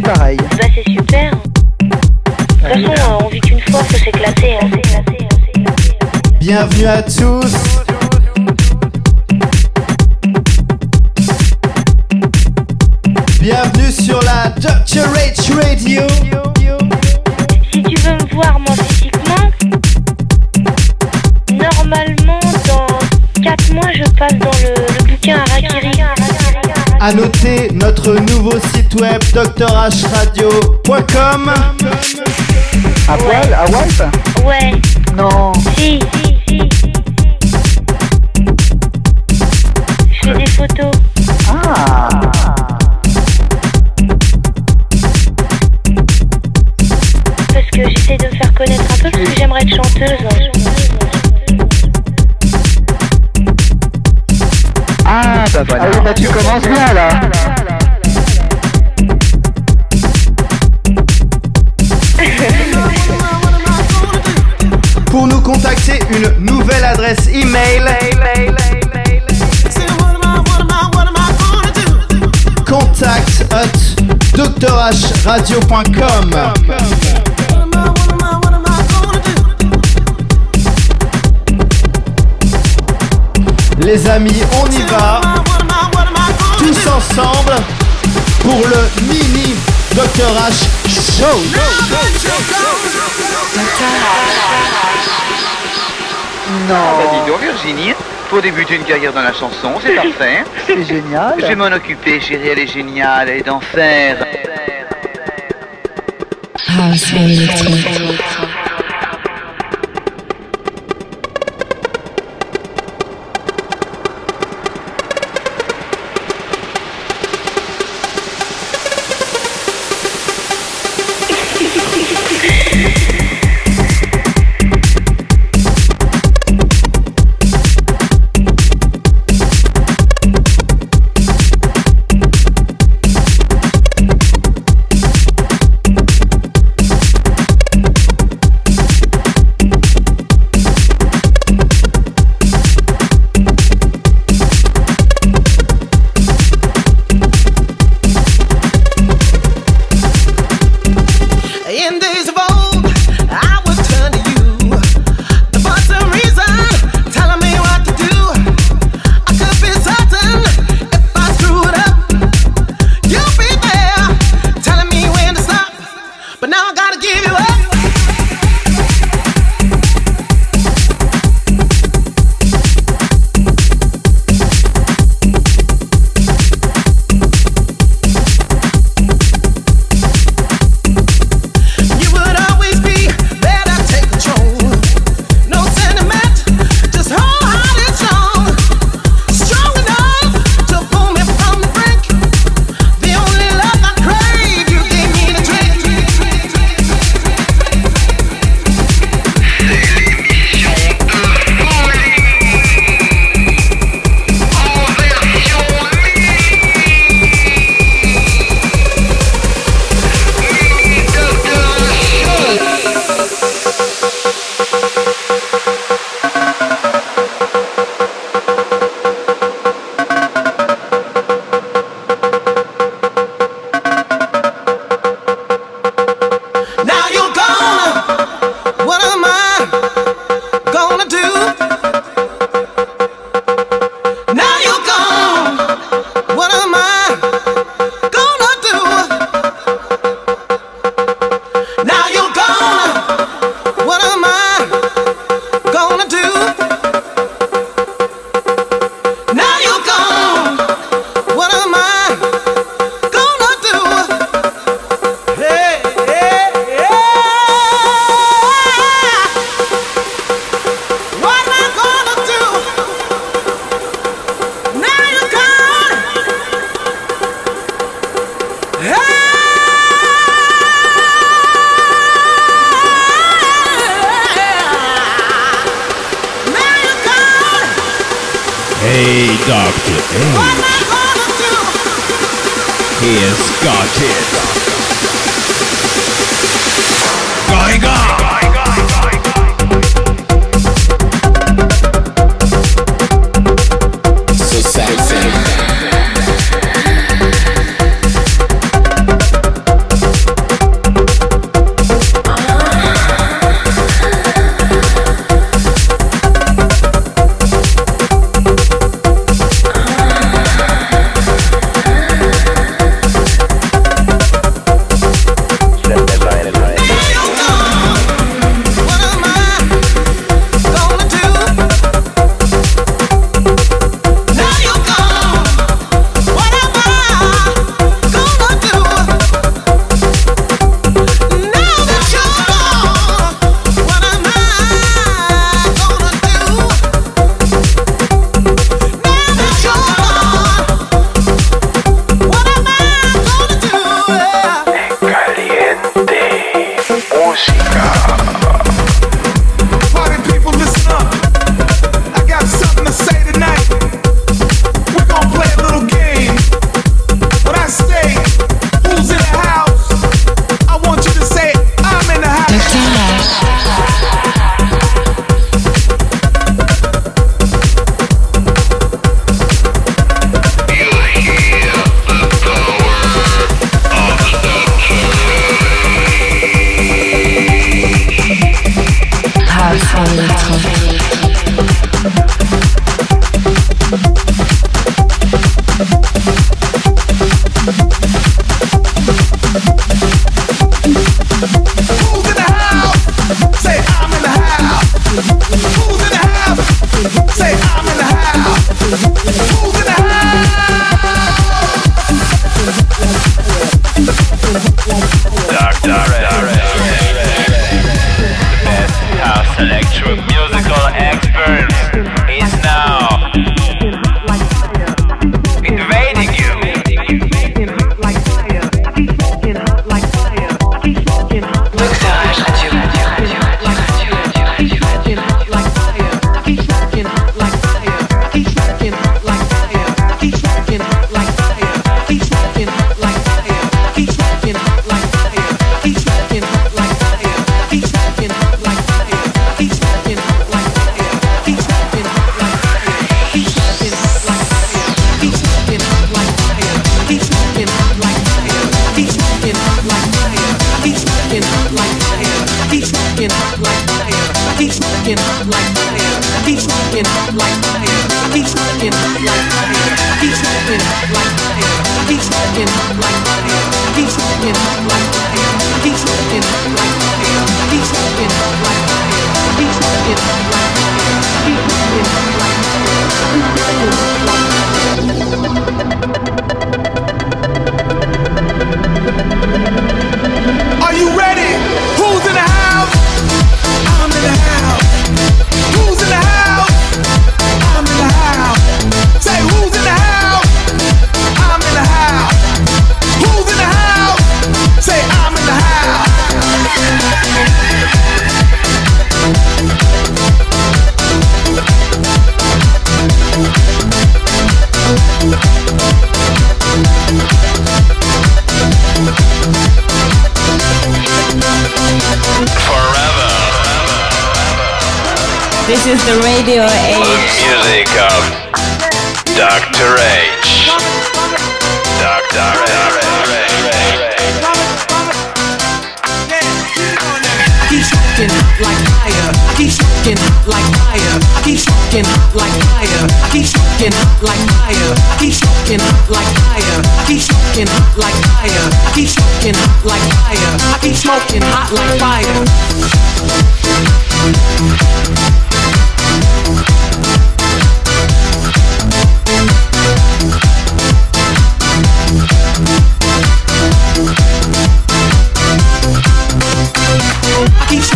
c'est pareil. Bah, c'est super. De toute façon, on vit qu'une fois, que c'est Hein. Bienvenue à tous. Bienvenue sur la Dr. H Radio. Si tu veux me voir, moi, physiquement, normalement, dans 4 mois, je passe dans le, le bouquin à Rakiri. À noter notre nouveau site web drhradio.com. À poil, à Ouais. Non. Si. Les amis, on y va. Tous ensemble pour le mini Dr. H Show. Ah bah, non. Virginie, pour débuter une carrière dans la chanson, c'est parfait. C'est génial. Je vais m'en occuper, chérie, elle est géniale, elle est d'enfer. House Music. bu sene is the radio age. Music of Dr. H. smoking like fire. I keep smoking like fire. I keep smoking like fire. I keep smoking like fire. I keep smoking like fire. I keep smoking hot like fire. I keep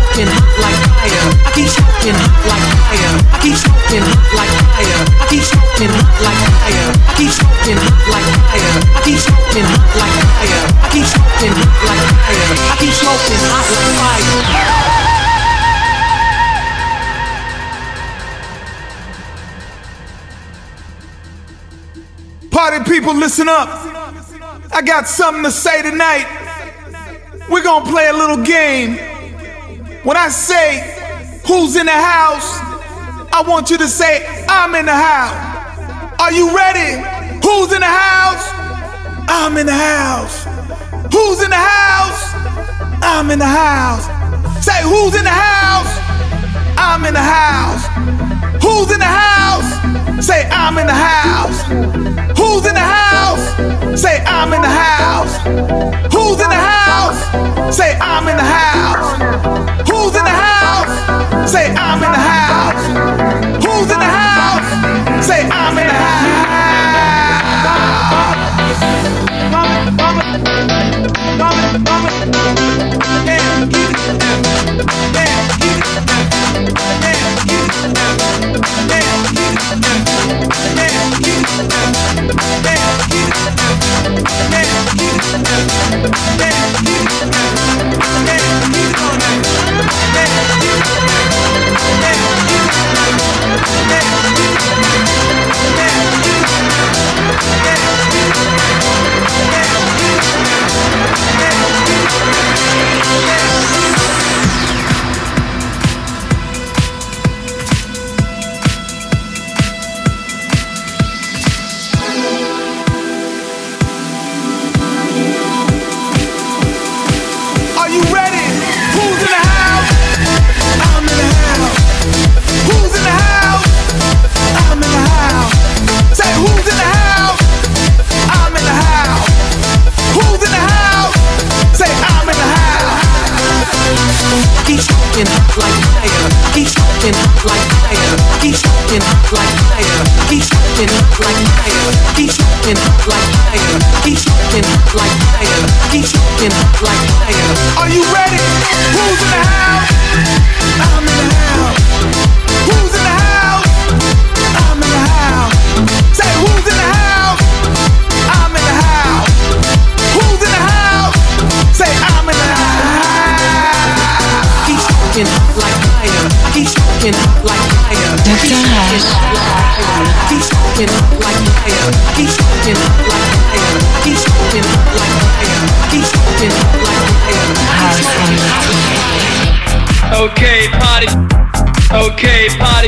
smoking hot like fire. I keep smoking hot like fire. I keep smoking hot like fire. I keep smoking hot like fire. I keep smoking hot like fire. I keep smoking hot like fire. I keep smoking hot like fire. I keep smoking hot like fire. Party people, listen up. I got something to say tonight. We're gonna play a little game. When I say who's in the house, I want you to say, I'm in the house. Are you ready? Who's in the house? I'm in the house. Who's in the house? I'm in the house. Say, who's in the house? I'm in the house. Who's in the house? Say, I'm in the house. Who's in the house? Say, I'm in the house. Who's in the house? Say, I'm in the house. Who's in the house? like fire. He's smoking hot like fire.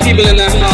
people in the house.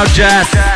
Now Jazz.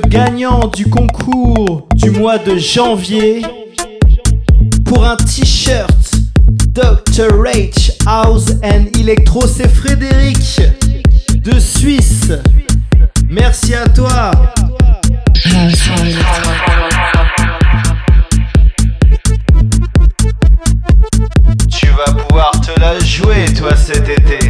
gagnant du concours du mois de janvier pour un t-shirt Dr. H House and Electro. C'est Frédéric de Suisse. Merci à toi. Tu vas pouvoir te la jouer, toi, cet été.